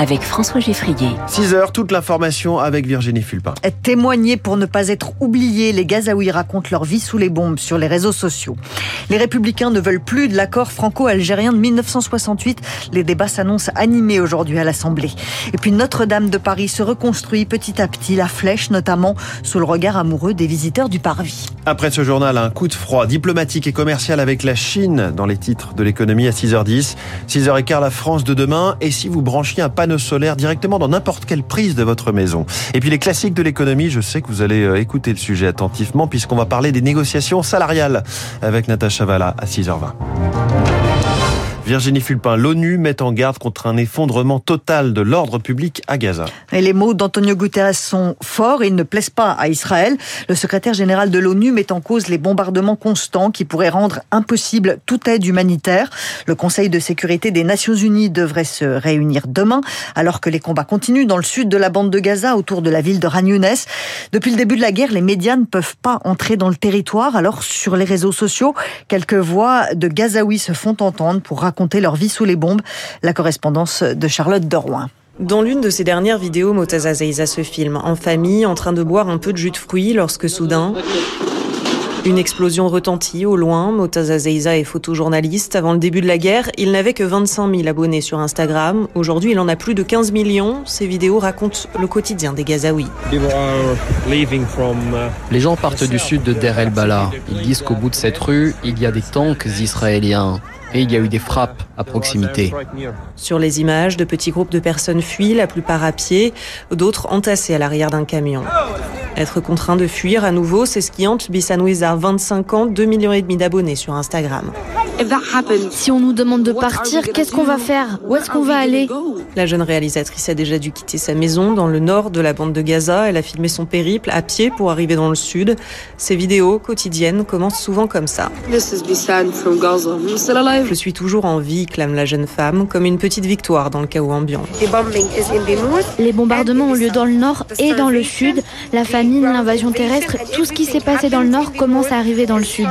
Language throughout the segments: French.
avec François Geffrier. 6 heures, toute l'information avec Virginie Fulpin. Témoigner pour ne pas être oubliés, les Gazaouis racontent leur vie sous les bombes sur les réseaux sociaux. Les républicains ne veulent plus de l'accord franco-algérien de 1968. Les débats s'annoncent animés aujourd'hui à l'Assemblée. Et puis Notre-Dame de Paris se reconstruit petit à petit, la flèche notamment, sous le regard amoureux des visiteurs du parvis. Après ce journal, un coup de froid diplomatique et commercial avec la Chine dans les titres de l'économie à 6h10. 6h15, la France de demain. Et si vous branchiez un panneau solaire directement dans n'importe quelle prise de votre maison. Et puis les classiques de l'économie, je sais que vous allez euh, écouter le sujet attentivement puisqu'on va parler des négociations salariales avec Natacha Valla à 6h20. Virginie Fulpin, l'ONU met en garde contre un effondrement total de l'ordre public à Gaza. Et les mots d'Antonio Guterres sont forts ils ne plaisent pas à Israël. Le secrétaire général de l'ONU met en cause les bombardements constants qui pourraient rendre impossible toute aide humanitaire. Le Conseil de sécurité des Nations Unies devrait se réunir demain alors que les combats continuent dans le sud de la bande de Gaza autour de la ville de Ran Depuis le début de la guerre, les médias ne peuvent pas entrer dans le territoire. Alors sur les réseaux sociaux, quelques voix de Gazaouis se font entendre pour raconter leur vie sous les bombes. La correspondance de Charlotte Derouin. Dans l'une de ses dernières vidéos, Motaza Zeiza se filme en famille, en train de boire un peu de jus de fruits lorsque soudain, une explosion retentit au loin. Motaza Zeiza est photojournaliste. Avant le début de la guerre, il n'avait que 25 000 abonnés sur Instagram. Aujourd'hui, il en a plus de 15 millions. Ses vidéos racontent le quotidien des Gazaouis. Les gens partent du sud de Der El Bala. Ils disent qu'au bout de cette rue, il y a des tanks israéliens et il y a eu des frappes à proximité. Sur les images, de petits groupes de personnes fuient, la plupart à pied, d'autres entassés à l'arrière d'un camion. Être contraint de fuir à nouveau, c'est ce qui hante Bissan Wizard, 25 ans, 2 millions et demi d'abonnés sur Instagram. Si on nous demande de partir, qu'est-ce qu'on va faire? Où est-ce qu'on va aller? La jeune réalisatrice a déjà dû quitter sa maison dans le nord de la bande de Gaza. Elle a filmé son périple à pied pour arriver dans le sud. Ses vidéos quotidiennes commencent souvent comme ça. Je suis toujours en vie, clame la jeune femme, comme une petite victoire dans le chaos ambiant. Les bombardements ont lieu dans le nord et dans le sud. La famine, l'invasion terrestre, tout ce qui s'est passé dans le nord commence à arriver dans le sud.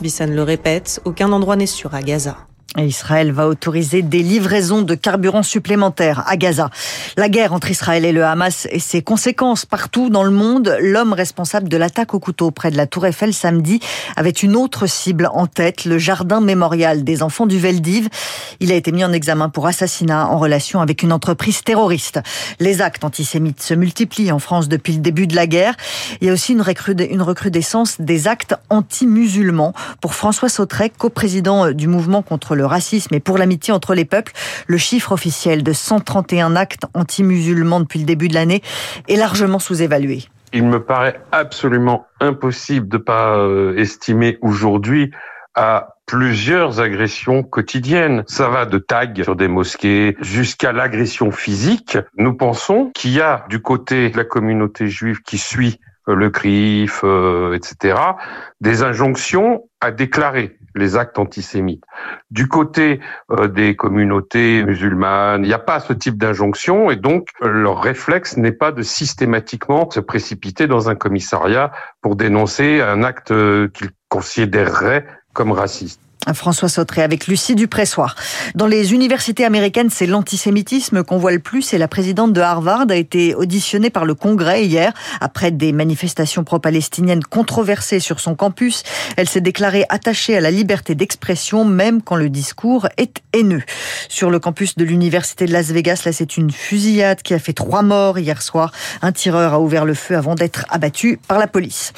Bissan le répète, aucun endroit n'est sûr à Gaza. Israël va autoriser des livraisons de carburant supplémentaires à Gaza. La guerre entre Israël et le Hamas et ses conséquences partout dans le monde, l'homme responsable de l'attaque au couteau près de la Tour Eiffel samedi avait une autre cible en tête, le jardin mémorial des enfants du Veldiv. Il a été mis en examen pour assassinat en relation avec une entreprise terroriste. Les actes antisémites se multiplient en France depuis le début de la guerre. Il y a aussi une, recrudescence des actes anti-musulmans. Pour François Sautrec, coprésident du mouvement contre le le racisme et pour l'amitié entre les peuples. Le chiffre officiel de 131 actes anti-musulmans depuis le début de l'année est largement sous-évalué. Il me paraît absolument impossible de pas euh, estimer aujourd'hui à plusieurs agressions quotidiennes. Ça va de tags sur des mosquées jusqu'à l'agression physique. Nous pensons qu'il y a du côté de la communauté juive qui suit euh, le CRIF, euh, etc., des injonctions à déclarer les actes antisémites. Du côté euh, des communautés musulmanes, il n'y a pas ce type d'injonction et donc leur réflexe n'est pas de systématiquement se précipiter dans un commissariat pour dénoncer un acte qu'ils considéreraient comme raciste. François Sautré avec Lucie Dupressoir. Dans les universités américaines, c'est l'antisémitisme qu'on voit le plus et la présidente de Harvard a été auditionnée par le Congrès hier après des manifestations pro-palestiniennes controversées sur son campus. Elle s'est déclarée attachée à la liberté d'expression même quand le discours est haineux. Sur le campus de l'université de Las Vegas, là c'est une fusillade qui a fait trois morts hier soir. Un tireur a ouvert le feu avant d'être abattu par la police.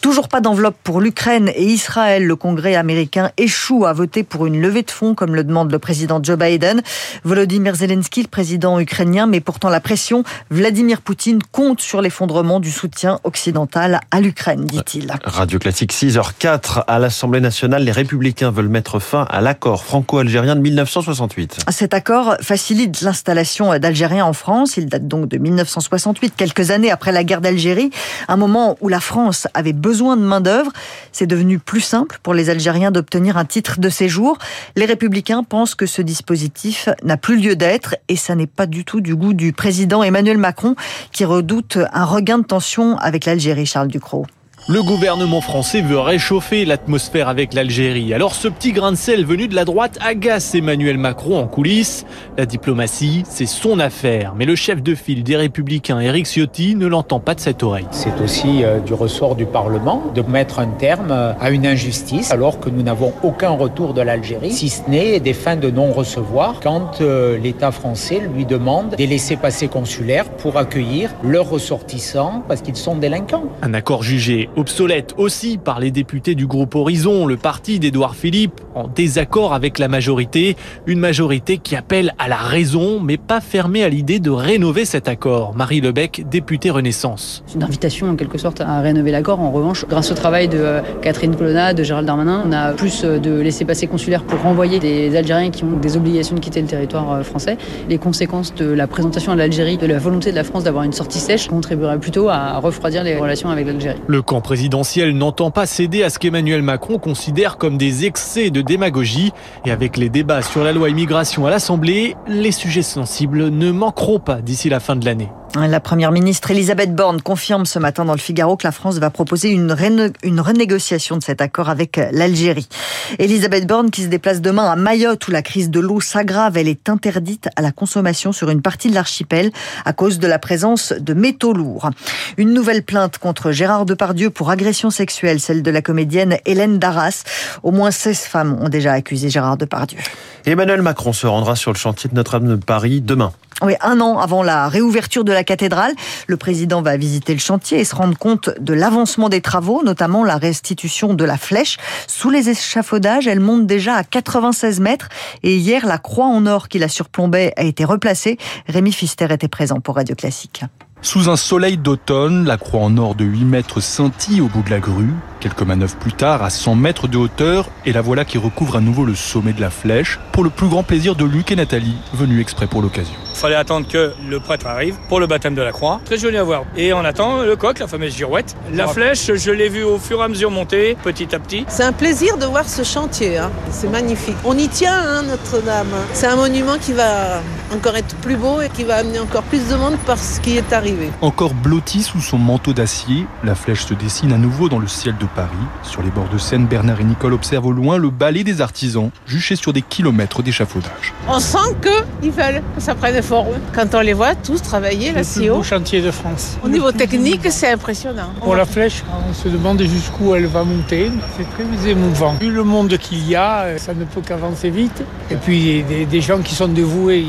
Toujours pas d'enveloppe pour l'Ukraine et Israël. Le Congrès américain échoue à voter pour une levée de fonds, comme le demande le président Joe Biden. Volodymyr Zelensky, le président ukrainien, met pourtant la pression. Vladimir Poutine compte sur l'effondrement du soutien occidental à l'Ukraine, dit-il. Radio Classique 6h04 à l'Assemblée nationale, les républicains veulent mettre fin à l'accord franco-algérien de 1968. Cet accord facilite l'installation d'Algériens en France. Il date donc de 1968, quelques années après la guerre d'Algérie, un moment où la France avait besoin de main-d'œuvre. C'est devenu plus simple pour les Algériens d'obtenir un titre de séjour. Les républicains pensent que ce dispositif n'a plus lieu d'être et ça n'est pas du tout du goût du président Emmanuel Macron qui redoute un regain de tension avec l'Algérie, Charles Ducrot. Le gouvernement français veut réchauffer l'atmosphère avec l'Algérie. Alors ce petit grain de sel venu de la droite agace Emmanuel Macron en coulisses. La diplomatie, c'est son affaire. Mais le chef de file des Républicains, Éric Ciotti, ne l'entend pas de cette oreille. C'est aussi euh, du ressort du Parlement de mettre un terme euh, à une injustice alors que nous n'avons aucun retour de l'Algérie, si ce n'est des fins de non-recevoir quand euh, l'État français lui demande des laissés-passer consulaires pour accueillir leurs ressortissants parce qu'ils sont délinquants. Un accord jugé obsolète aussi par les députés du groupe Horizon, le parti d'Édouard Philippe, en désaccord avec la majorité. Une majorité qui appelle à la raison, mais pas fermée à l'idée de rénover cet accord. Marie Lebec, députée Renaissance. C'est une invitation en quelque sorte à rénover l'accord. En revanche, grâce au travail de euh, Catherine Colonna, de Gérald Darmanin, on a plus euh, de laissés-passer consulaires pour renvoyer des Algériens qui ont des obligations de quitter le territoire euh, français. Les conséquences de la présentation à l'Algérie, de la volonté de la France d'avoir une sortie sèche, contribueraient plutôt à refroidir les relations avec l'Algérie. Le camp présidentiel n'entend pas céder à ce qu'Emmanuel Macron considère comme des excès de démagogie. Et avec les débats sur la loi immigration à l'Assemblée, les sujets sensibles ne manqueront pas d'ici la fin de l'année. La première ministre Elisabeth Borne confirme ce matin dans le Figaro que la France va proposer une, une renégociation de cet accord avec l'Algérie. Elisabeth Borne qui se déplace demain à Mayotte où la crise de l'eau s'aggrave, elle est interdite à la consommation sur une partie de l'archipel à cause de la présence de métaux lourds. Une nouvelle plainte contre Gérard Depardieu pour agression sexuelle, celle de la comédienne Hélène Darras. Au moins 16 femmes ont déjà accusé Gérard Depardieu. Emmanuel Macron se rendra sur le chantier de Notre-Dame de Paris demain. Oui, un an avant la réouverture de la cathédrale, le président va visiter le chantier et se rendre compte de l'avancement des travaux, notamment la restitution de la flèche. Sous les échafaudages, elle monte déjà à 96 mètres et hier, la croix en or qui la surplombait a été replacée. Rémi Fister était présent pour Radio Classique. Sous un soleil d'automne, la croix en or de 8 mètres scintille au bout de la grue. Quelques manœuvres plus tard, à 100 mètres de hauteur, et la voilà qui recouvre à nouveau le sommet de la flèche, pour le plus grand plaisir de Luc et Nathalie, venus exprès pour l'occasion. Il fallait attendre que le prêtre arrive pour le baptême de la croix. Très joli à voir. Et on attend le coq, la fameuse girouette. La flèche, je l'ai vue au fur et à mesure monter, petit à petit. C'est un plaisir de voir ce chantier. Hein. C'est magnifique. On y tient, hein, Notre-Dame. C'est un monument qui va encore être plus beau et qui va amener encore plus de monde par ce qui est arrivé. Encore blotti sous son manteau d'acier, la flèche se dessine à nouveau dans le ciel de Paris. Sur les bords de Seine, Bernard et Nicole observent au loin le balai des artisans, juchés sur des kilomètres d'échafaudage. On sent qu'ils veulent que ça prenne forme. Quand on les voit tous travailler là si haut. chantier de France. Au niveau technique, c'est impressionnant. Pour la flèche, on se demande jusqu'où elle va monter. C'est très émouvant. Vu le monde qu'il y a, ça ne peut qu'avancer vite. Et puis des, des gens qui sont dévoués,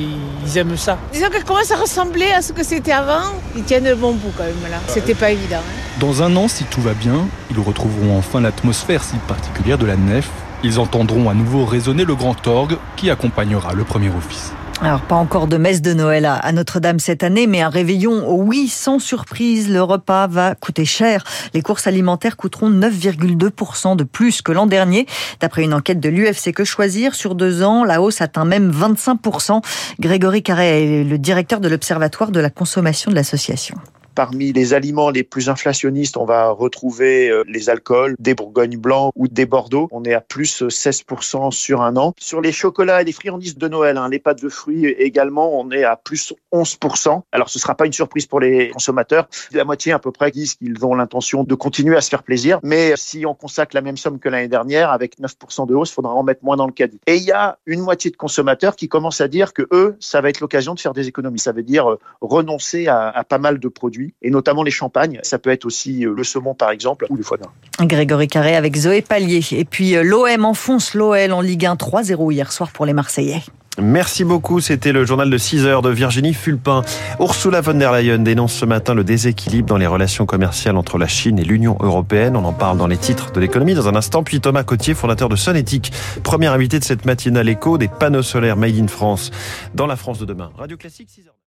ils aiment ça. Disons qu'elle commence à ressembler à ce que c'était avant? Ils tiennent bon bout quand même là. C'était pas évident. Hein. Dans un an, si tout va bien, ils retrouveront enfin l'atmosphère si particulière de la nef. Ils entendront à nouveau résonner le grand orgue qui accompagnera le premier office. Alors, pas encore de messe de Noël à Notre-Dame cette année, mais un réveillon, oui, sans surprise, le repas va coûter cher. Les courses alimentaires coûteront 9,2% de plus que l'an dernier. D'après une enquête de l'UFC Que Choisir, sur deux ans, la hausse atteint même 25%. Grégory Carré est le directeur de l'Observatoire de la consommation de l'association. Parmi les aliments les plus inflationnistes, on va retrouver euh, les alcools, des bourgognes blancs ou des bordeaux. On est à plus 16% sur un an. Sur les chocolats et les friandises de Noël, hein, les pâtes de fruits également, on est à plus 11%. Alors ce sera pas une surprise pour les consommateurs. La moitié à peu près disent qu'ils ont l'intention de continuer à se faire plaisir. Mais si on consacre la même somme que l'année dernière, avec 9% de hausse, il faudra en mettre moins dans le caddie. Et il y a une moitié de consommateurs qui commencent à dire que eux, ça va être l'occasion de faire des économies. Ça veut dire euh, renoncer à pas mal de produits et notamment les champagnes. Ça peut être aussi euh, le saumon, par exemple, ou le foie gras. Grégory Carré avec Zoé Pallier. Et puis euh, l'OM enfonce l'OL en Ligue 1 3-0 hier soir pour les Marseillais. Merci beaucoup. C'était le journal de 6 heures de Virginie Fulpin. Ursula von der Leyen dénonce ce matin le déséquilibre dans les relations commerciales entre la Chine et l'Union européenne. On en parle dans les titres de l'économie dans un instant. Puis Thomas Cotier, fondateur de Sonétique, premier invité de cette matinale écho des panneaux solaires Made in France dans la France de demain. Radio Classique 6 heures.